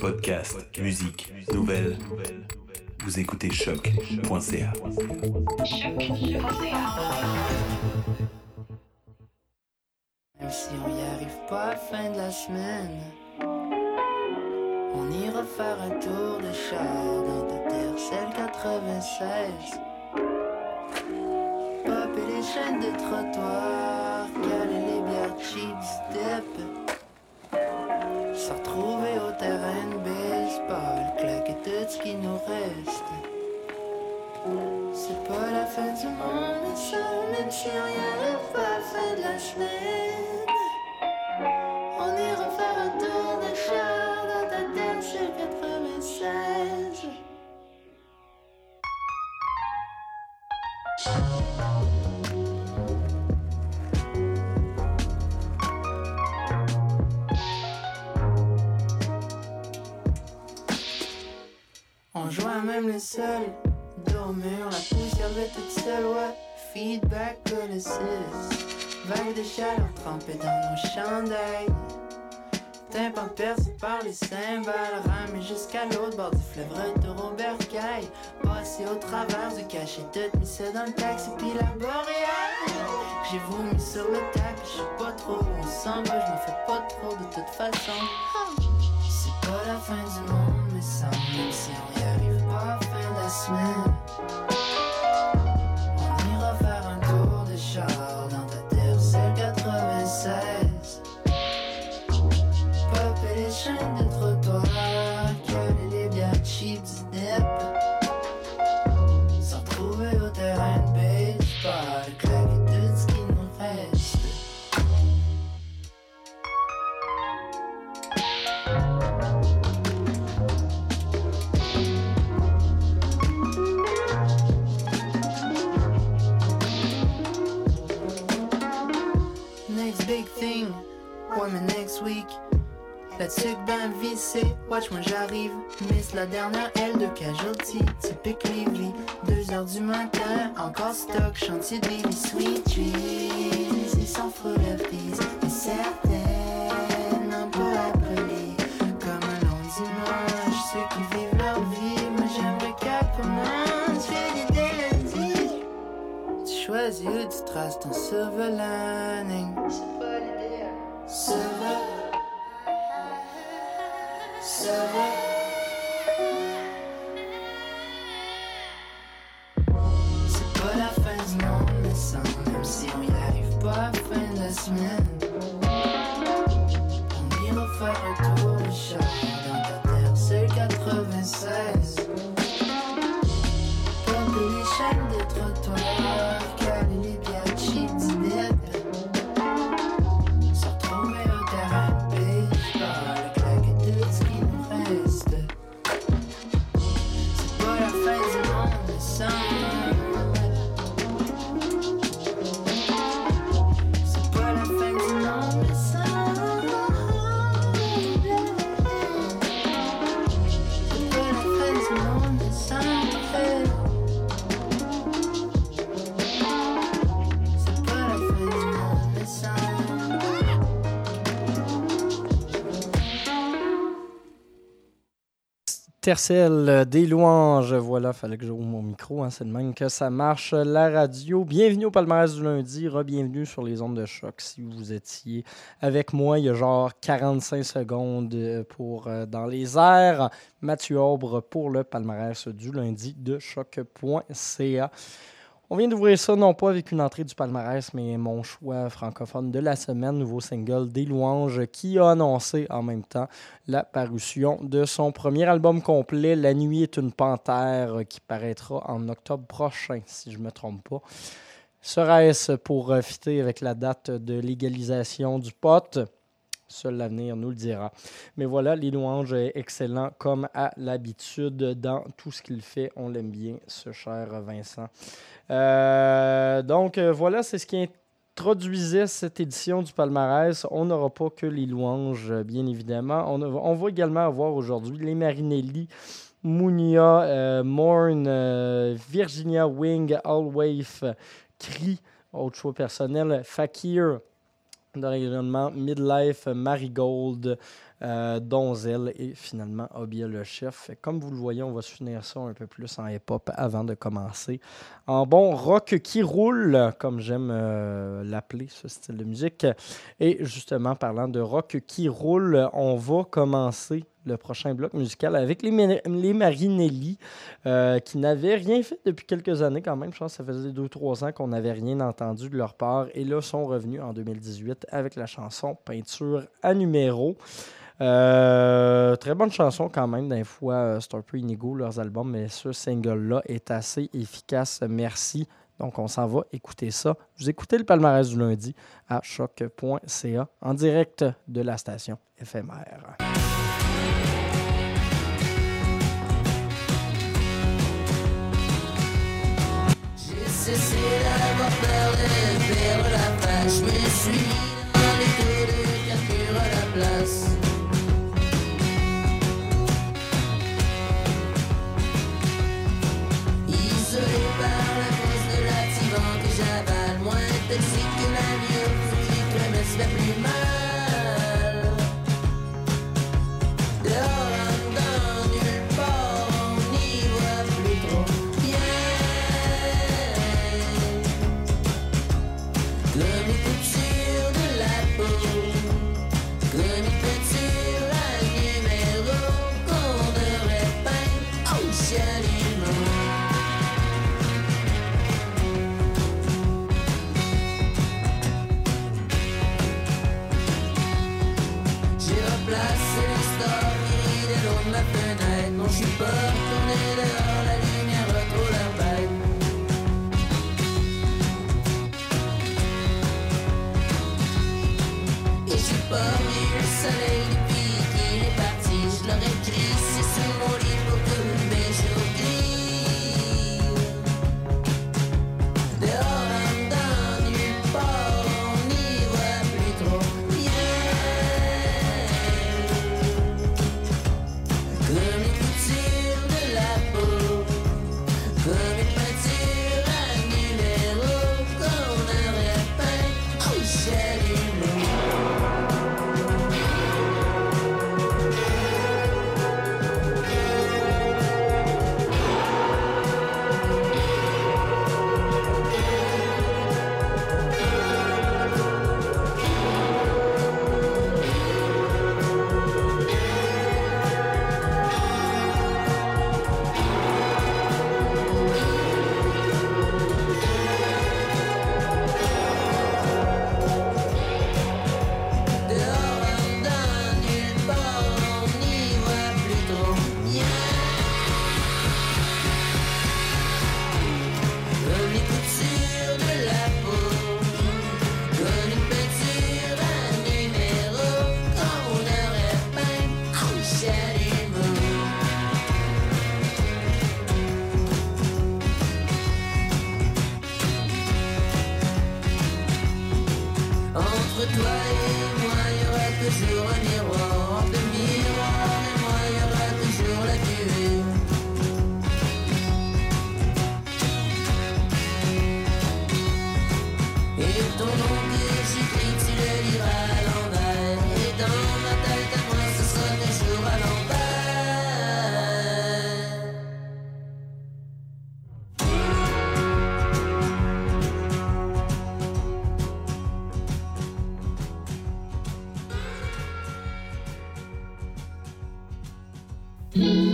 Podcast, musique, nouvelles. Vous écoutez choc.ca. Même si on y arrive pas fin de la semaine, on ira faire un tour de char dans ta terre, celle 96. Popper les chaînes de trottoir, caler les bières cheap step. Se retrouver au terrain de baseball, claquer tout ce qui nous reste. C'est pas la fin du monde, ça, même si on y pas à de la semaine. On ira faire un tour de dans ta tête sur 96. Même le seul, dormir, la poussière avait toute seule, ouais. Feedback colossus, vague de chaleur trempée dans nos chandails. Tympan percé par les cymbales, ramé jusqu'à l'autre bord du fleuve, retour au. Passé au travers du cachet, tout mis dans le taxi, puis la boréale. J'ai vomi sur le tapis, je sais pas trop on s'en va, je m'en fais pas trop de toute façon. C'est pas la fin du monde, mais ça même si à la dernière aile de casualty, typique Lively Deux heures du matin, encore stock, chantier de Baby Sweet Dreams Ils s'en relèvent mais certaines n'ont pas appelé Comme un long dimanche, ceux qui vivent leur vie Moi j'aimerais qu'elle commence, j'ai des lundis tu choisis où tu traces ton silver lining. Tercel, euh, des louanges. Voilà, fallait que j'ouvre mon micro. hein, c'est le même que ça marche. La radio. Bienvenue au palmarès du lundi. Re-bienvenue sur les ondes de choc. Si vous étiez avec moi, il y a genre 45 secondes euh, pour euh, dans les airs. Mathieu Aubre pour le palmarès du lundi de choc.ca. On vient d'ouvrir ça, non pas avec une entrée du palmarès, mais mon choix francophone de la semaine, nouveau single des louanges, qui a annoncé en même temps la parution de son premier album complet, La nuit est une panthère, qui paraîtra en octobre prochain, si je ne me trompe pas. Serait-ce pour euh, fitter avec la date de légalisation du pot? Seul l'avenir nous le dira. Mais voilà, les louanges est excellent comme à l'habitude dans tout ce qu'il fait. On l'aime bien, ce cher Vincent. Euh, donc euh, voilà, c'est ce qui introduisait cette édition du palmarès. On n'aura pas que les louanges, bien évidemment. On, va également avoir aujourd'hui les Marinelli, Munia, euh, Morn, Virginia Wing, Allwave, Cri, autre choix personnel, Fakir, dans l'environnement Midlife, Marigold, euh, Donzel et finalement Obia le chef. Comme vous le voyez, on va se finir ça un peu plus en hip-hop avant de commencer. En bon rock qui roule, comme j'aime euh, l'appeler, ce style de musique. Et justement, parlant de rock qui roule, on va commencer le prochain bloc musical avec les, les Marinelli, euh, qui n'avaient rien fait depuis quelques années quand même. Je pense que ça faisait 2-3 ans qu'on n'avait rien entendu de leur part. Et là, sont revenus en 2018 avec la chanson Peinture à numéro. Euh, très bonne chanson quand même. D'un fois, euh, c'est un peu inégaux leurs albums, mais ce single-là est assez efficace. Merci. Donc, on s'en va écouter ça. Vous écoutez le palmarès du lundi à choc.ca en direct de la station éphémère. Cessé d'avoir peur de perdre la face. Je me suis taux de capture à la place. Isolé par la cause de l'activant que j'avale, moins toxique que la mieux, qui me fait plus mal. Mm-hmm.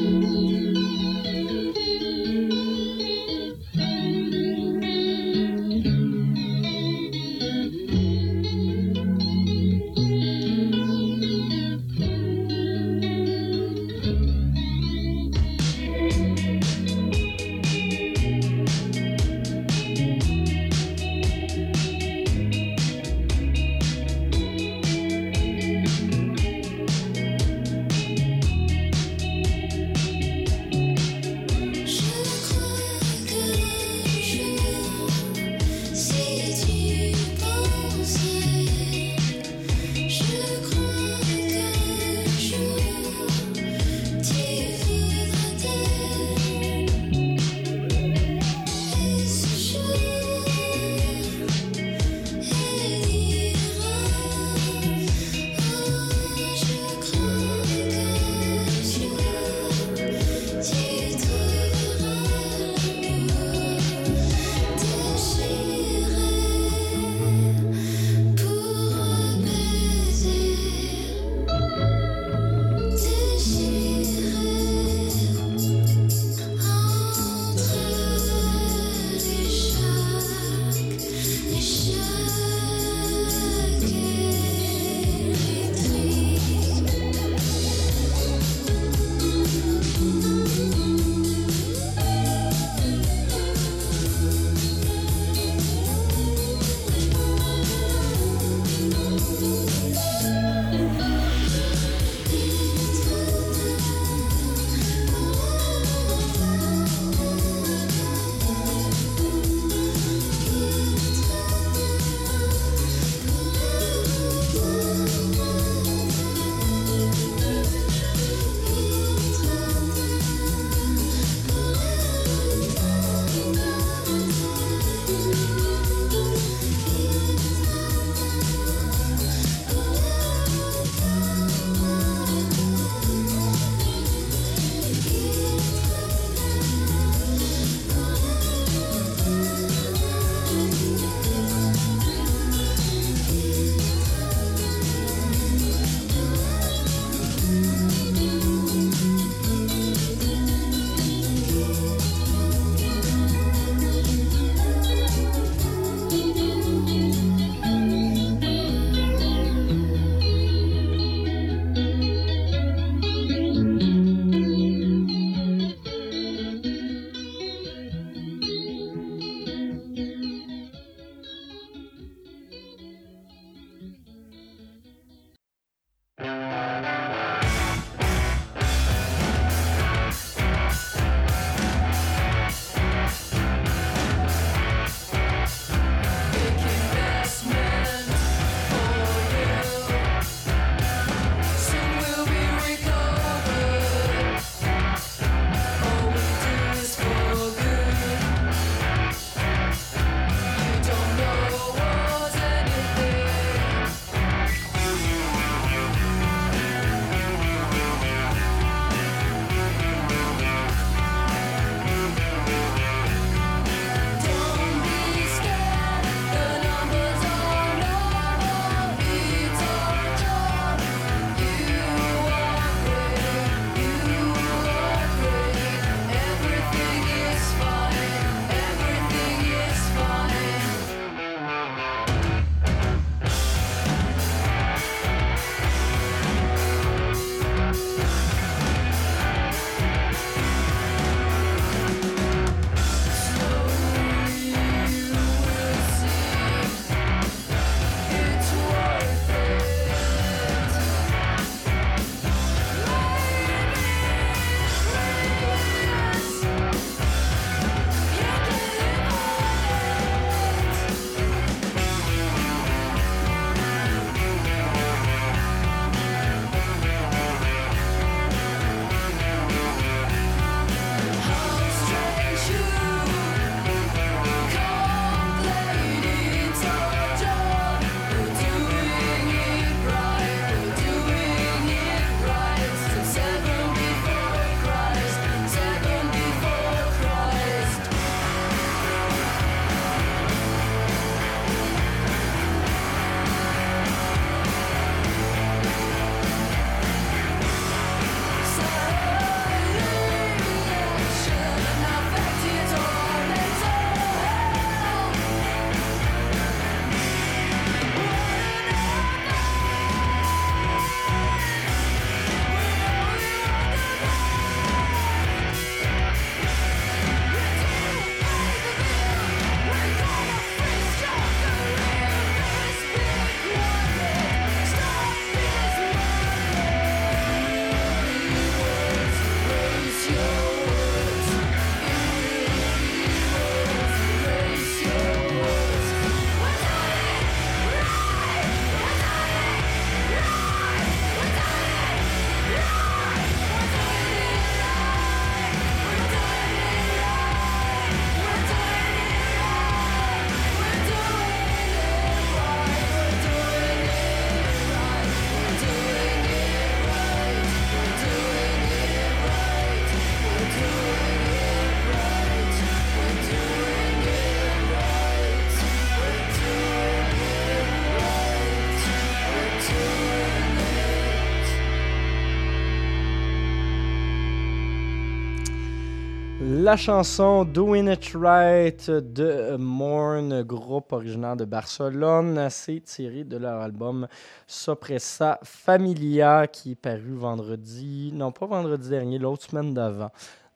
La chanson Doing It Right de Morn, groupe originaire de Barcelone, c'est tiré de leur album Sopressa Familia qui est paru vendredi, non pas vendredi dernier, l'autre semaine d'avant.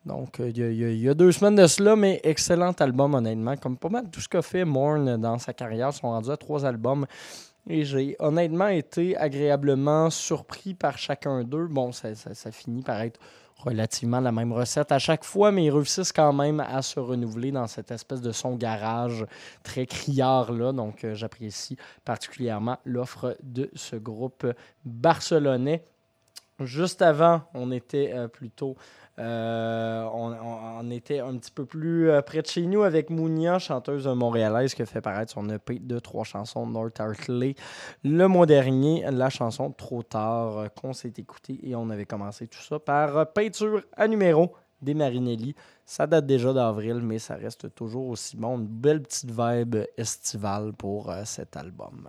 Donc, euh, il y, a- deux semaines de cela, mais excellent album, honnêtement. Comme pas mal tout ce qu'a fait Morn dans sa carrière, ils sont rendus à trois albums. Et j'ai honnêtement été agréablement surpris par chacun d'eux. Bon, ça finit par être relativement la même recette à chaque fois, mais ils réussissent quand même à se renouveler dans cette espèce de son garage très criard-là. Donc, euh, j'apprécie particulièrement l'offre de ce groupe barcelonais. Juste avant, on était euh, plutôt. euh, on, était un petit peu plus euh, près de chez nous avec Mounia, chanteuse montréalaise qui fait paraître son EP de trois chansons North Hartley le mois dernier. La chanson Trop tard qu'on s'est écouté et on avait commencé tout ça par Peinture à numéro des Marinelli. Ça date déjà d'avril, mais ça reste toujours aussi bon. Une belle petite vibe estivale pour cet album.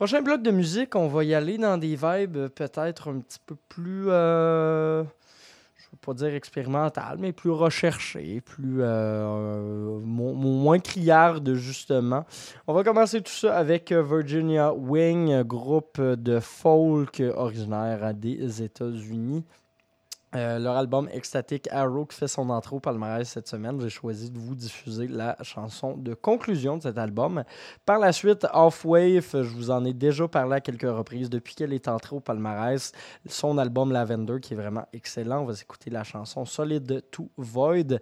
Prochain bloc de musique, on va y aller dans des vibes euh, peut-être un petit peu plus, euh, je ne veux pas dire expérimentales, mais plus recherchées, plus euh, mo- moins criardes justement. On va commencer tout ça avec Virginia Wing, groupe de folk originaire des États-Unis. Euh, leur album Ecstatic Arrow qui fait son entrée au palmarès cette semaine. J'ai choisi de vous diffuser la chanson de conclusion de cet album. Par la suite, Off Wave, je vous en ai déjà parlé à quelques reprises depuis qu'elle est entrée au palmarès. Son album Lavender qui est vraiment excellent. On va écouter la chanson Solid to Void.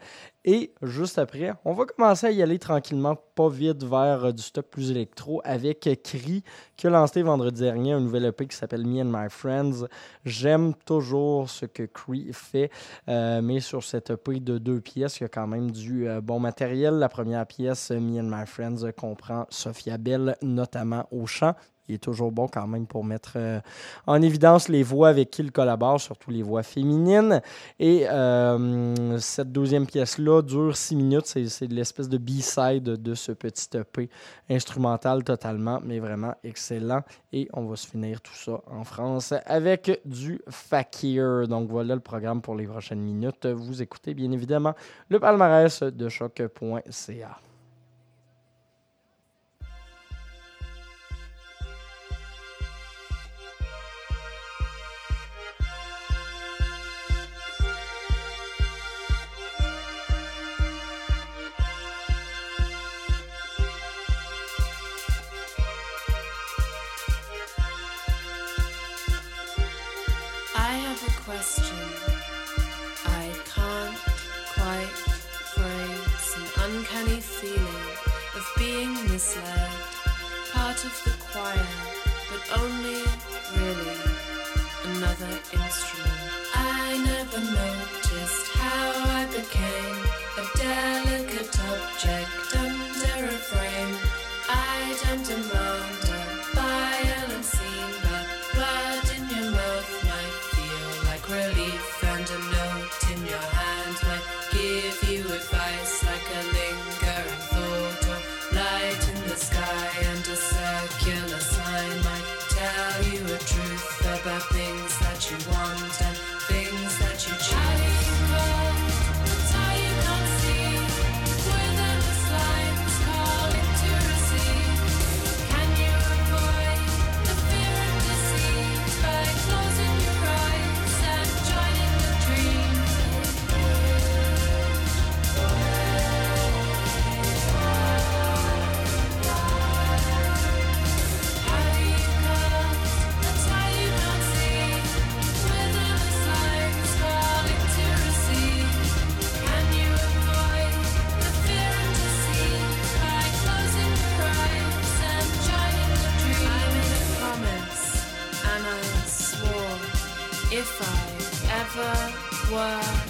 Et juste après, on va commencer à y aller tranquillement, pas vite, vers euh, du stock plus électro avec euh, Cree qui a lancé vendredi dernier un nouvel EP qui s'appelle Me and My Friends. J'aime toujours ce que Cree fait, euh, mais sur cette EP de deux pièces, il y a quand même du euh, bon matériel. La première pièce, euh, Me and My Friends, euh, comprend Sophia Bell, notamment au chant. Il est toujours bon quand même pour mettre euh, en évidence les voix avec qui il collabore, surtout les voix féminines. Et euh, cette deuxième pièce-là dure six minutes. C'est, l'espèce de B-side de ce petit EP instrumental totalement, mais vraiment excellent. Et on va se finir tout ça en France avec du Fakir. Donc voilà le programme pour les prochaines minutes. Vous écoutez bien évidemment le palmarès de choc.ca. only really another instrument. I never noticed how I became a delicate object under a frame. I don't demand Wow.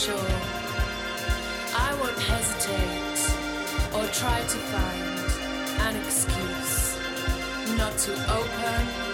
sure. I won't hesitate or try to find an excuse not to open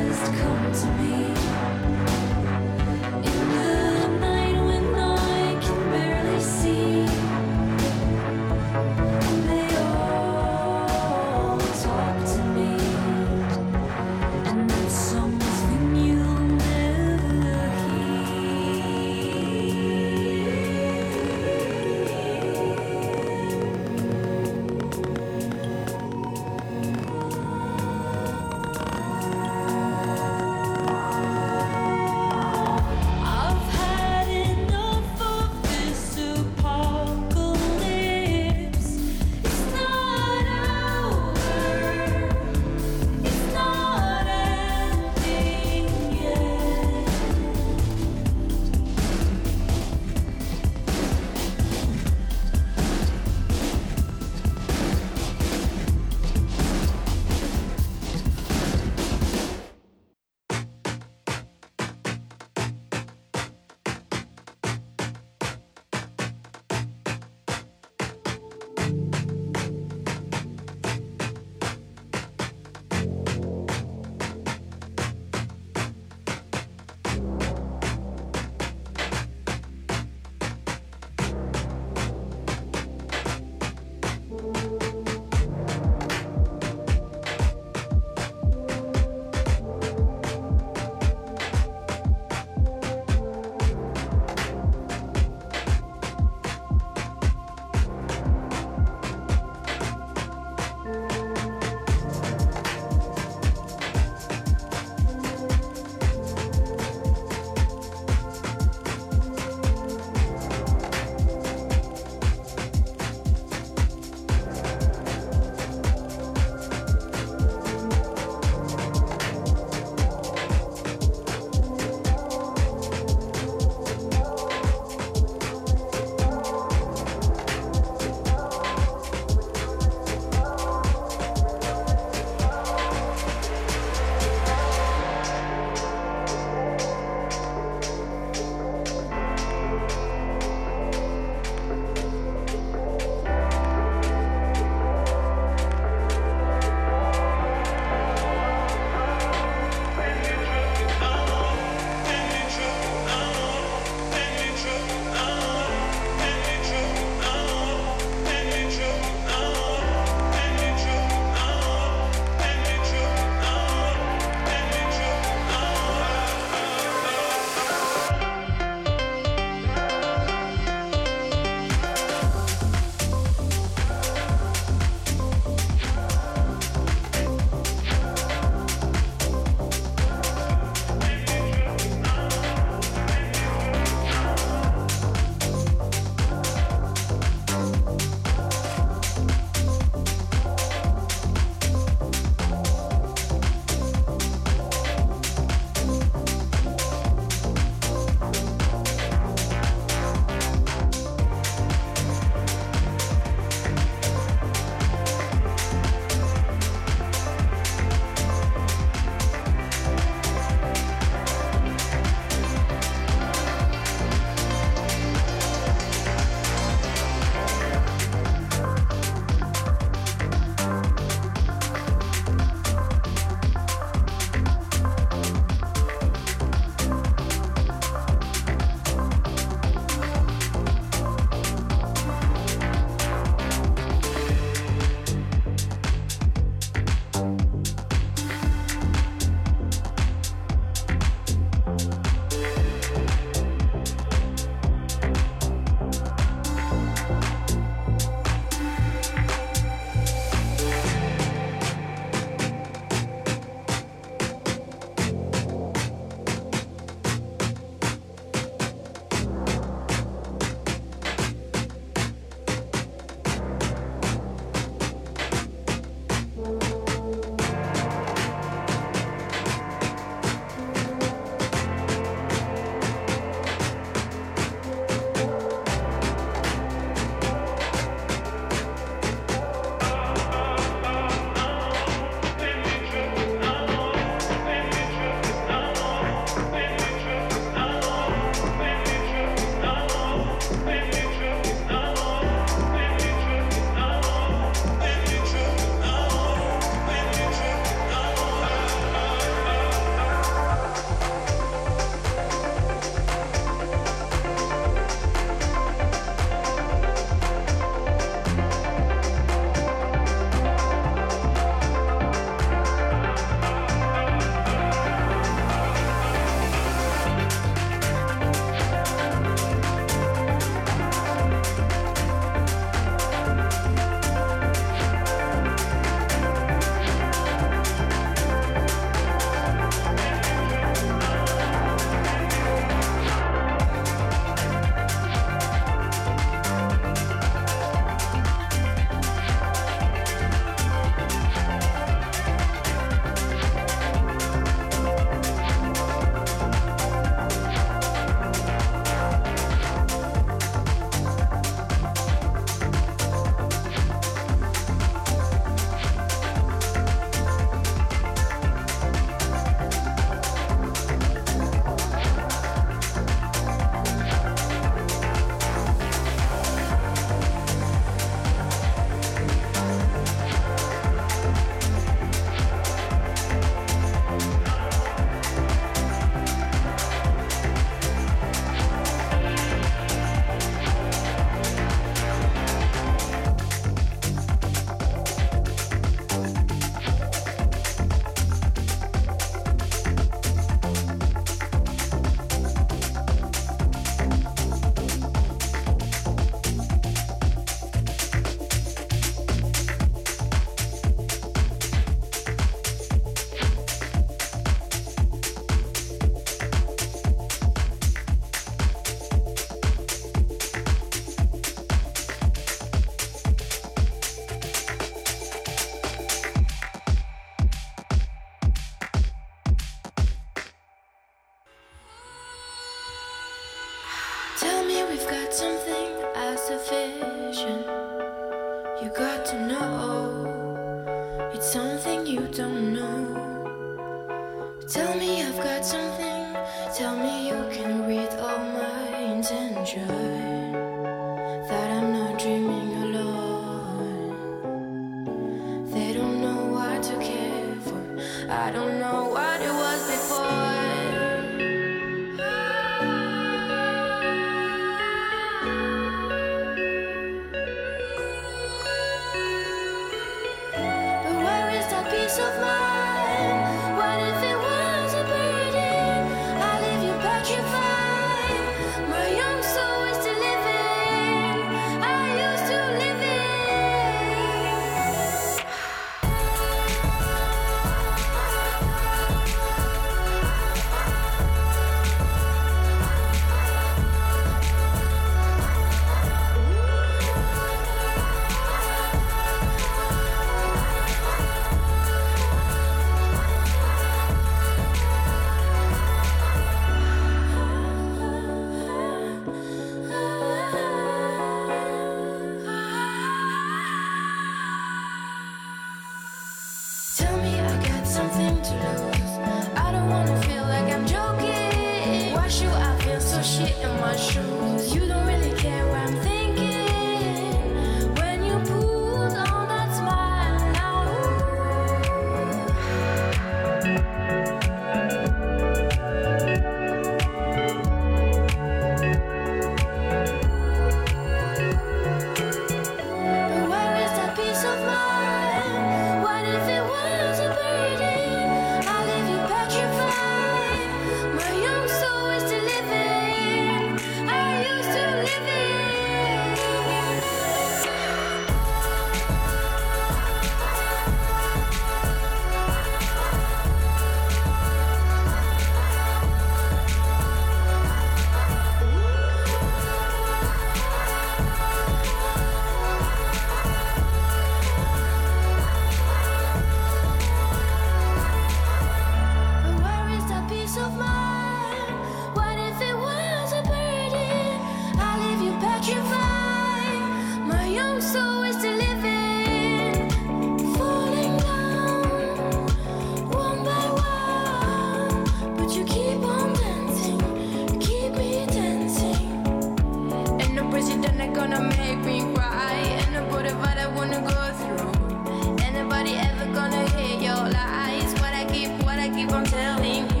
president that gonna make me cry. Ain't no whatever I wanna go through. Anybody ever gonna hear your lies? What I keep, what I keep on telling you.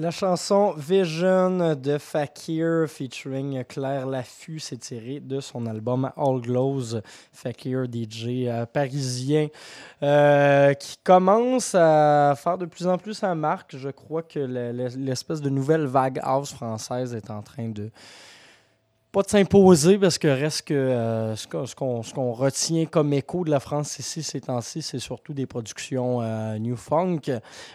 La chanson Vision de Fakir featuring Claire Laffut s'est tirée de son album All Glows. Fakir, DJ euh, parisien, euh, qui commence à faire de plus en plus sa marque. Je crois que le- le- l'espèce de nouvelle vague house française est en train de pas de s'imposer parce que reste que euh, ce qu'on retient comme écho de la France ici ces temps-ci, c'est surtout des productions euh, New Funk,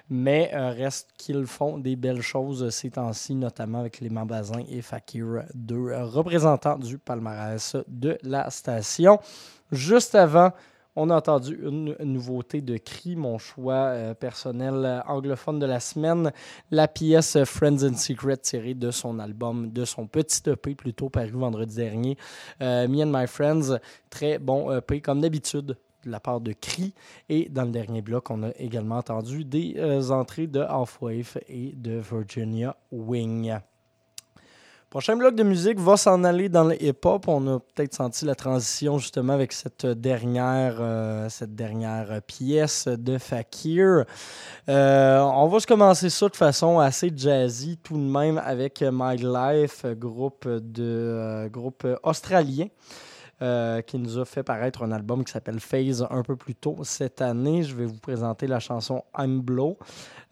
mais euh, reste qu'ils font des belles choses ces temps-ci, notamment avec les Bazin et Fakir, deux représentants du palmarès de la station. Juste avant, on a entendu une nouveauté de Cri, mon choix euh, personnel euh, anglophone de la semaine, la pièce Friends and Secret tirée de son album, de son petit EP plutôt paru vendredi dernier, euh, Me and My Friends. Très bon EP comme d'habitude de la part de Cri. Et dans le dernier bloc, on a également entendu des entrées de Halfwave et de Virginia Wing. Prochain bloc de musique va s'en aller dans le hip-hop. On a peut-être senti la transition justement avec cette dernière, euh, pièce de Fakir. Euh, on va se commencer ça de façon assez jazzy tout de même avec My Life, groupe, de, euh, groupe australien. qui nous a fait paraître un album qui s'appelle Phase un peu plus tôt cette année. Je vais vous présenter la chanson I'm Blow.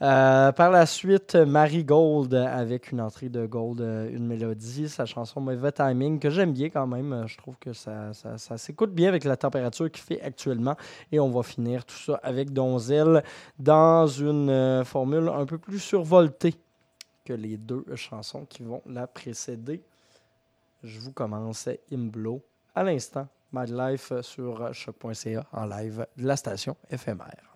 Euh, par la suite, Marie Gold avec une entrée de Gold, euh, une mélodie, sa chanson Mauvais Timing, que j'aime bien quand même. Euh, Je trouve que ça, ça, ça s'écoute bien avec la température qu'il fait actuellement. Et on va finir tout ça avec Donzel dans une formule un peu plus survoltée que les deux chansons qui vont la précéder. Je vous commence Imblo à l'instant. My Life sur choc.ca en live de la station éphémère.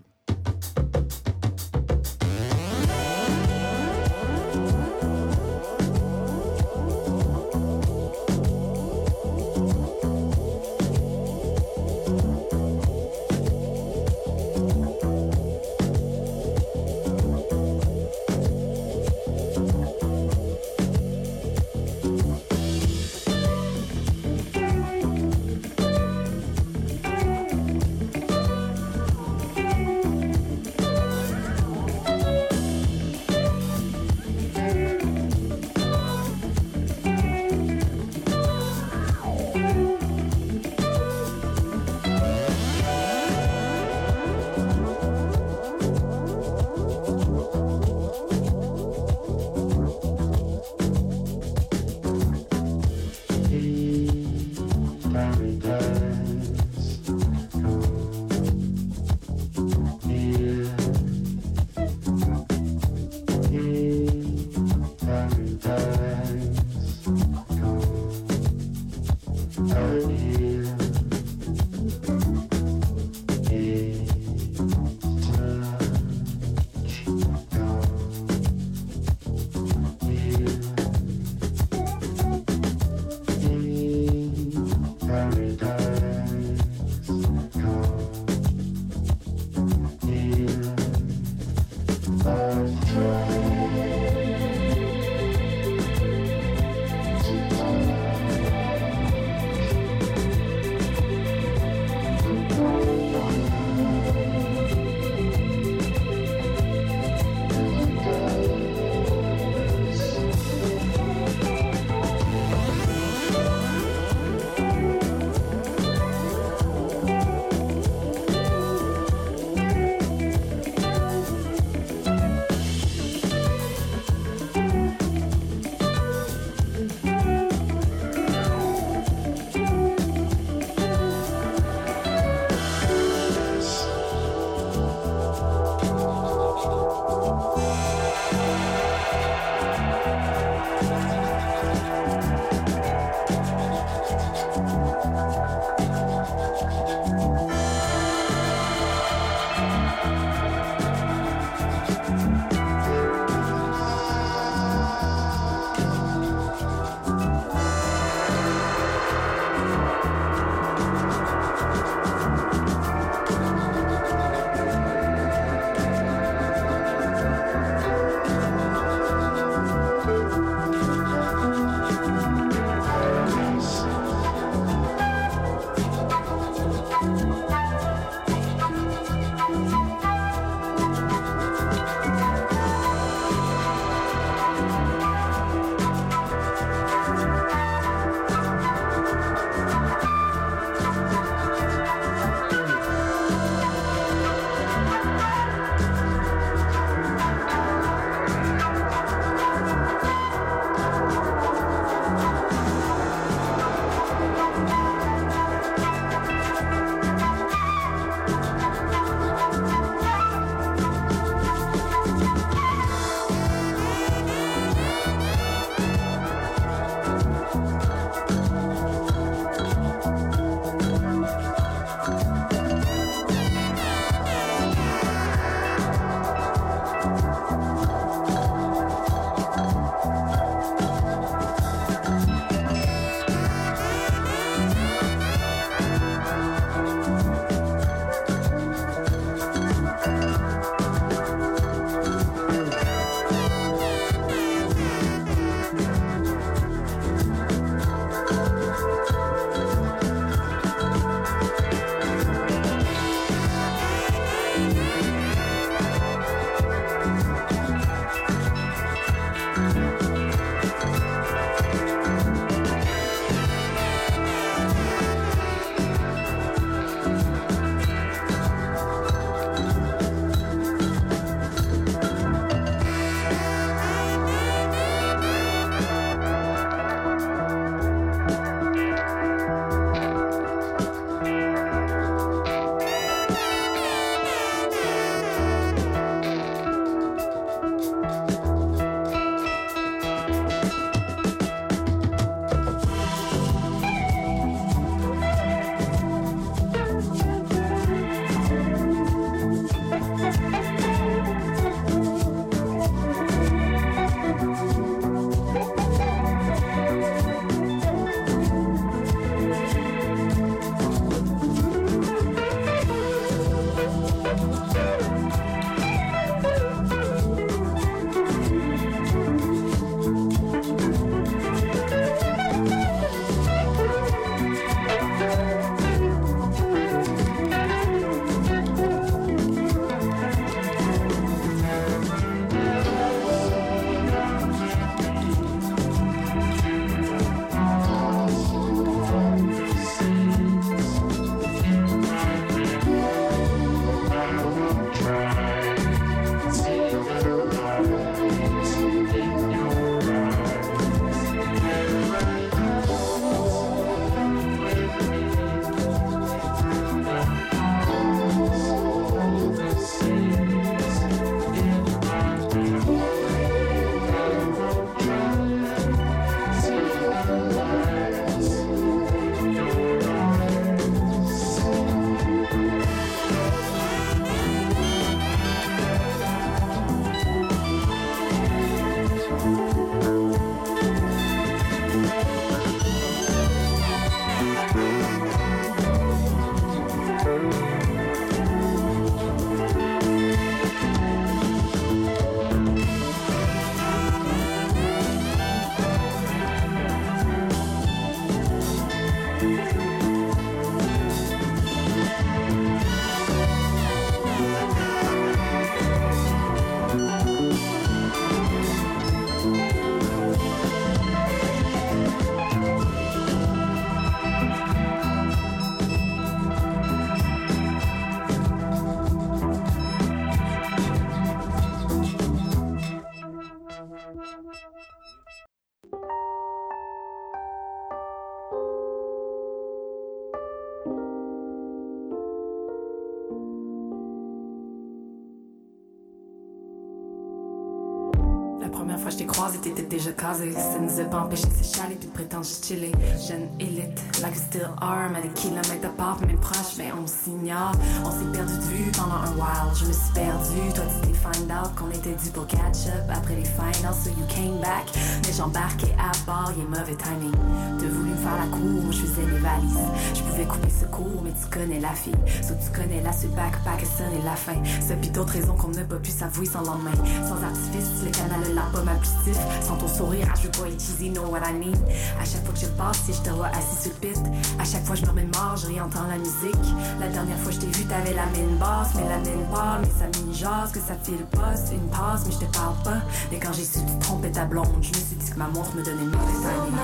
Déjà casé. Ça nous a pas empêché de s'échaler puis de prétendre chiller. Jeune élite, like still are, mais des kilomètres à part, même proche, mais on s'ignore. On s'est perdu de vue pendant un while. Je me suis perdu, toi tu t'es find out qu'on était dû pour catch up après les finals, so you came back. Mais j'embarquais à bord, y'a mauvais timing. T'as voulu me faire la cour, je faisais les valises. Je pouvais couper ce cours, mais tu connais la fille. So tu connais la ce backpack, et la fin. Ça pis d'autres raisons qu'on n'a pas pu s'avouer sans lendemain. Sans artifice, le canal de la pomme stiff. Sans ton sourire, ah, je veux pas être cheesy, know what I mean. À chaque fois que je passe, si je te vois assis sur le pit. À chaque fois je me remets mort, je réentends la musique. La dernière fois je t'ai vu, t'avais la mine basse, mais la mine parle, mais ça mine jase, que ça file pas, c'est une passe, mais je te parle pas. Mais quand j'ai su que tu trompais ta blonde, je me suis dit que ma montre me donnait une mauvaise timing.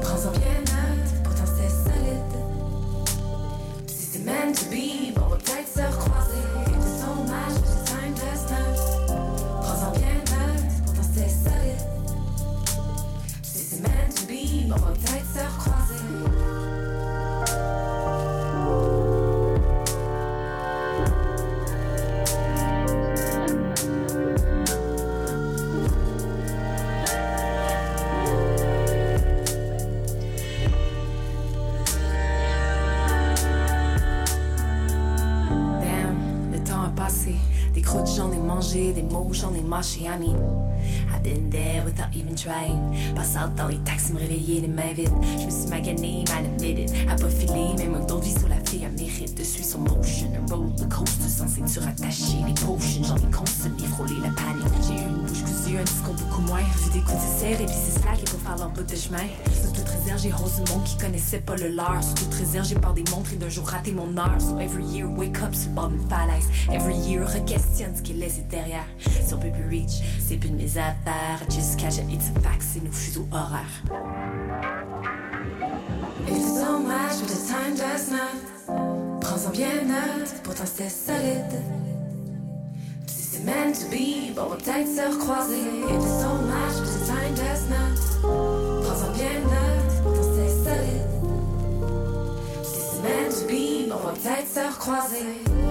Prends-en bien note, pourtant c'est solide. Si c'est meant to be, bon, on va peut-être se recroiser. C'est time. Prends-en bien note, pourtant c'est solide. Si c'est meant to be, bon, on va peut-être mots j'en ai mâché. I mean, I've been there without even trying. Passe out dans les taxis, me réveiller les mains vides. Je me suis magané, mal admitted. À pas filer, même vie sur la elle mérite de suivre son motion. Un roller coaster sans ceinture attachée. Les potions, j'en ai consommé, frôlé la panique. J'ai eu une bouche cousue, un discours beaucoup moins. Vu des coups de serre et puis c'est slack et pour faire leur bout de chemin. Sous toute réserve, j'ai rose du monde qui connaissait pas le leur. Sous toute réserve, j'ai peur des montres et d'un jour raté mon heure. So every year, wake up sur le bord d'une falaise. Every year, re-questionne ce qui est laissé derrière. Peut plus reach, c'est plus de mes affaires. Catch it, it's a fact, c'est nos fuseaux horaires. It's so much, but the time just now. Prends-en bien note, pourtant c'est solide. Si c'est meant to be, bon, on va peut-être se recroiser. It's so much, but the time just now. Prends-en bien note, pourtant c'est solide. Si c'est meant to be, bon, on va peut-être se recroiser.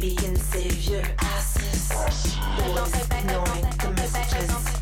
Baby can save your asses. Boys ignoring the messages.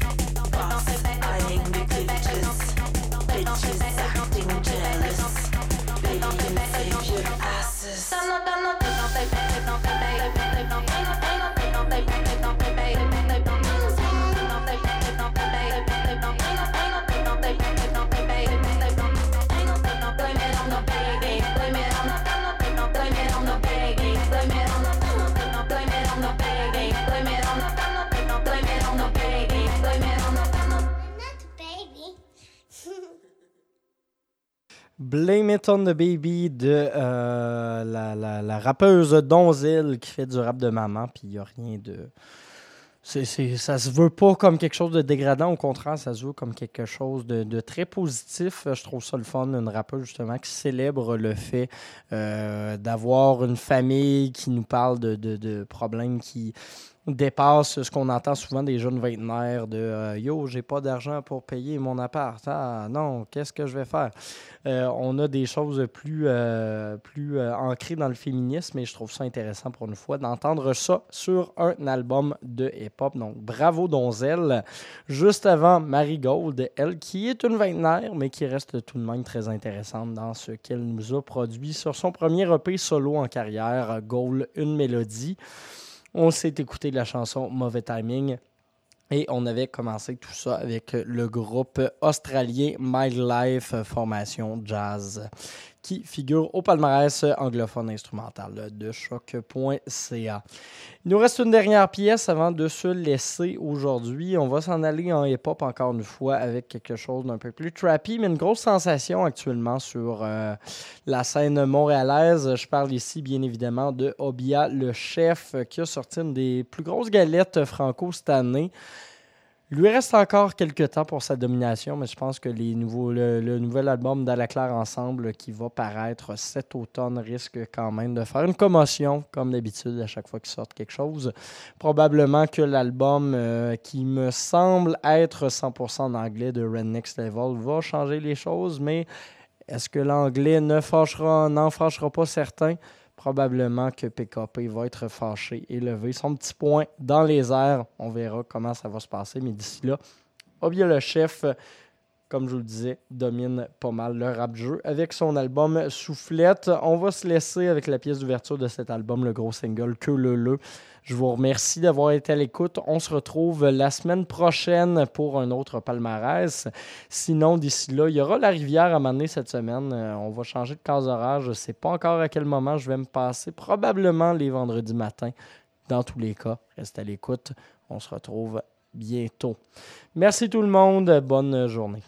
Blame It on the Baby de euh, la, la- la rappeuse Donzel qui fait du rap de maman, puis il n'y a rien de. C'est, c'est- ça se veut pas comme quelque chose de dégradant, au contraire, ça se veut comme quelque chose de, de très positif. Je trouve ça le fun, une rappeuse justement qui célèbre le fait euh, d'avoir une famille qui nous parle de, de- de problèmes qui dépassent ce qu'on entend souvent des jeunes vingtenaires de euh, Yo, j'ai pas d'argent pour payer mon appart. Ah non, qu'est-ce que je vais faire? Euh, on a des choses plus, euh, plus euh, ancrées dans le féminisme et je trouve ça intéressant pour une fois d'entendre ça sur un album de hip-hop. Donc, bravo Donzel. Juste avant Marie Gold, elle qui est une vingtenaire, mais qui reste tout de même très intéressante dans ce qu'elle nous a produit sur son premier EP solo en carrière, Gold, une mélodie. On s'est écouté la chanson Mauvais Timing. Et on avait commencé tout ça avec le groupe australien My Life Formation Jazz, qui figure au palmarès anglophone instrumental de choc.ca. Il nous reste une dernière pièce avant de se laisser aujourd'hui. On va s'en aller en hip-hop encore une fois avec quelque chose d'un peu plus trappy, mais une grosse sensation actuellement sur euh, la scène montréalaise. Je parle ici bien évidemment de Obia, le chef, qui a sorti une des plus grosses galettes franco cette année. Lui reste encore quelques temps pour sa domination, mais je pense que le, nouvel album d'Alaclaire Ensemble qui va paraître cet automne risque quand même de faire une commotion, comme d'habitude, à chaque fois qu'il sort quelque chose. Probablement que l'album euh, qui me semble être 100% en anglais de Next Level va changer les choses, mais est-ce que l'anglais ne n'en fâchera pas certains? Probablement que PKP va être fâché et lever son petit point dans les airs. On verra comment ça va se passer, mais d'ici là, Obia le chef, comme je vous le disais, domine pas mal le rap jeu avec son album Soufflette. On va se laisser avec la pièce d'ouverture de cet album, le gros single Que le le. Je vous remercie d'avoir été à l'écoute. On se retrouve la semaine prochaine pour un autre palmarès. Sinon, d'ici là, il y aura la rivière à m'amener cette semaine. Euh, on va changer de case horaire. Je ne sais pas encore à quel moment je vais me passer. Probablement les vendredis matins. Dans tous les cas, restez à l'écoute. On se retrouve bientôt. Merci tout le monde. Bonne journée.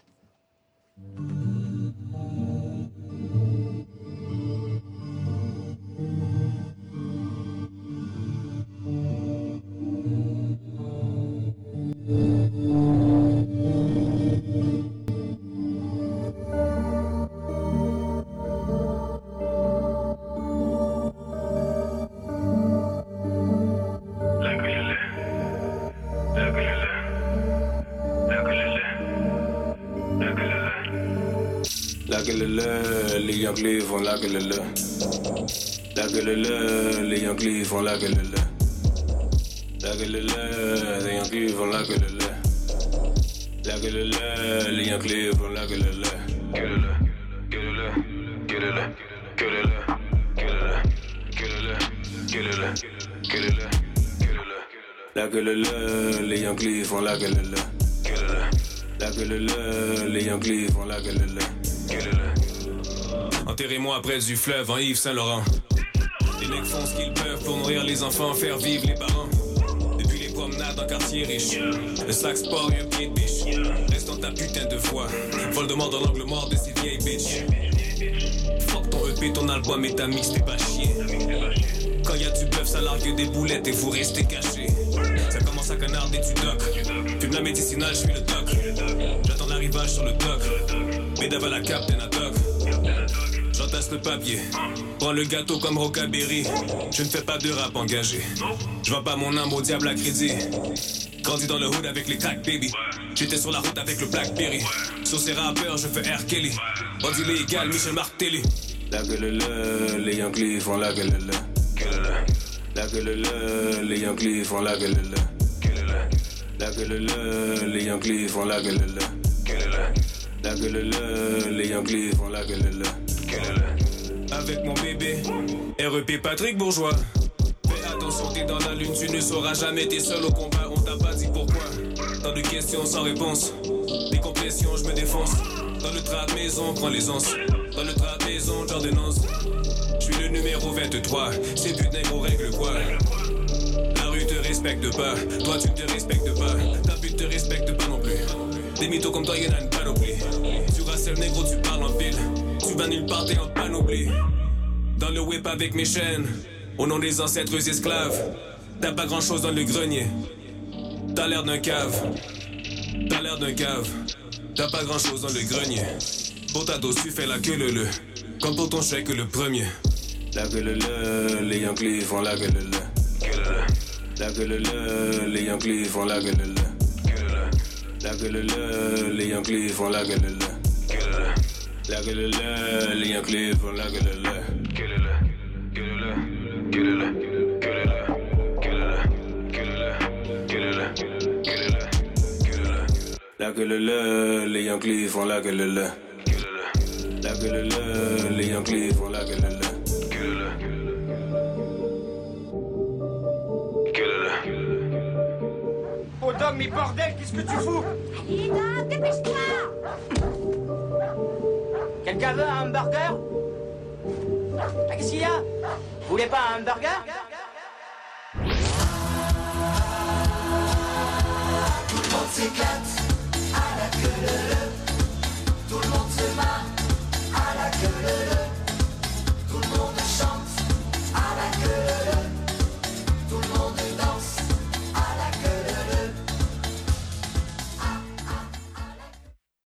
La gueule les Anglais vont la gueule La gueule les Anglais vont la gueule La gueule les Anglais vont la gueule La gueule les Anglais vont la gueule Gueule gueule gueule gueule gueule gueule gueule La gueule les Anglais vont la gueule La gueule les Anglais vont la gueule Enterrez-moi après du fleuve en Yves Saint-Laurent. Les mecs font ce qu'ils peuvent pour nourrir les enfants, faire vivre les parents. Depuis les pensionnaire d'un quartier riche. Le sac sport et un pied de biche. Reste dans ta putain de foi. Voldemort dans l'angle mort de ces vieilles bitches. Fuck ton EP, ton album et ta mix, t'es pas chier. Quand y a du bœuf, ça largue des boulettes et vous restez cachés. Ça commence à canarder du doc. Fume la médicinale, je suis le doc. L'arrivage sur le doc. Bédave à la captain doc. J'entasse le papier. Prends le gâteau comme Rockaberry. Je ne fais pas de rap engagé. Je vends pas mon âme au diable à crédit. Grandi dans le hood avec les crack baby. J'étais sur la route avec le Blackberry. Sur ces rappeurs, je fais R. Kelly. Bandit légal, Michel Martelly. La gueule le, les Yankees font la gueule le. La gueule le, les Yankees font la gueule le. La gueule le, les Yankees font la gueule le. La gueule le, les Yankees font la gueule le. Avec mon bébé, REP Patrick Bourgeois. Fais attention, t'es dans la lune, tu ne sauras jamais, t'es seul au combat, on t'a pas dit pourquoi. Tant de questions sans réponse, décompression, je me défonce. Dans le trap maison, prends les onces. Dans le trap maison, j'en dénonce. Je suis le numéro 23, ces putains gros règle quoi? La rue te respecte pas, toi tu ne te respectes pas, ta pute te respecte pas non plus. Des mythos comme toi, y'en a une panoplie. Tu rasselles négro, tu parles en pile. Tu vas nulle part, t'es en panoplie. Dans le whip avec mes chaînes, au nom des ancêtres esclaves. T'as pas grand chose dans le grenier. T'as l'air d'un cave. T'as l'air d'un cave. T'as pas grand chose dans le grenier. Pour ta dose, tu fais la queue le le. Comme pour ton chèque le premier. La gueule le, les Yankees font la gueule le. La gueule le, les Yankees font la gueule le. La gueule le, les Yankees font la gueule le. La le, les Yankees font la gueule le. Gueule le, gueule le, gueule le, gueule le, gueule le, gueule le, gueule le, gueule le, gueule le. La gueule le, les Yankees font la gueule le. La gueule le, les Yankees font la gueule le. Dom, mais bordel, qu'est-ce que tu fous Allez, dépêche-toi Quelqu'un veut un hamburger ah, Qu'est-ce qu'il y a Vous voulez pas un hamburger Tout le monde s'éclate à la queue leu -leu. Tout le monde se marre à la queue leu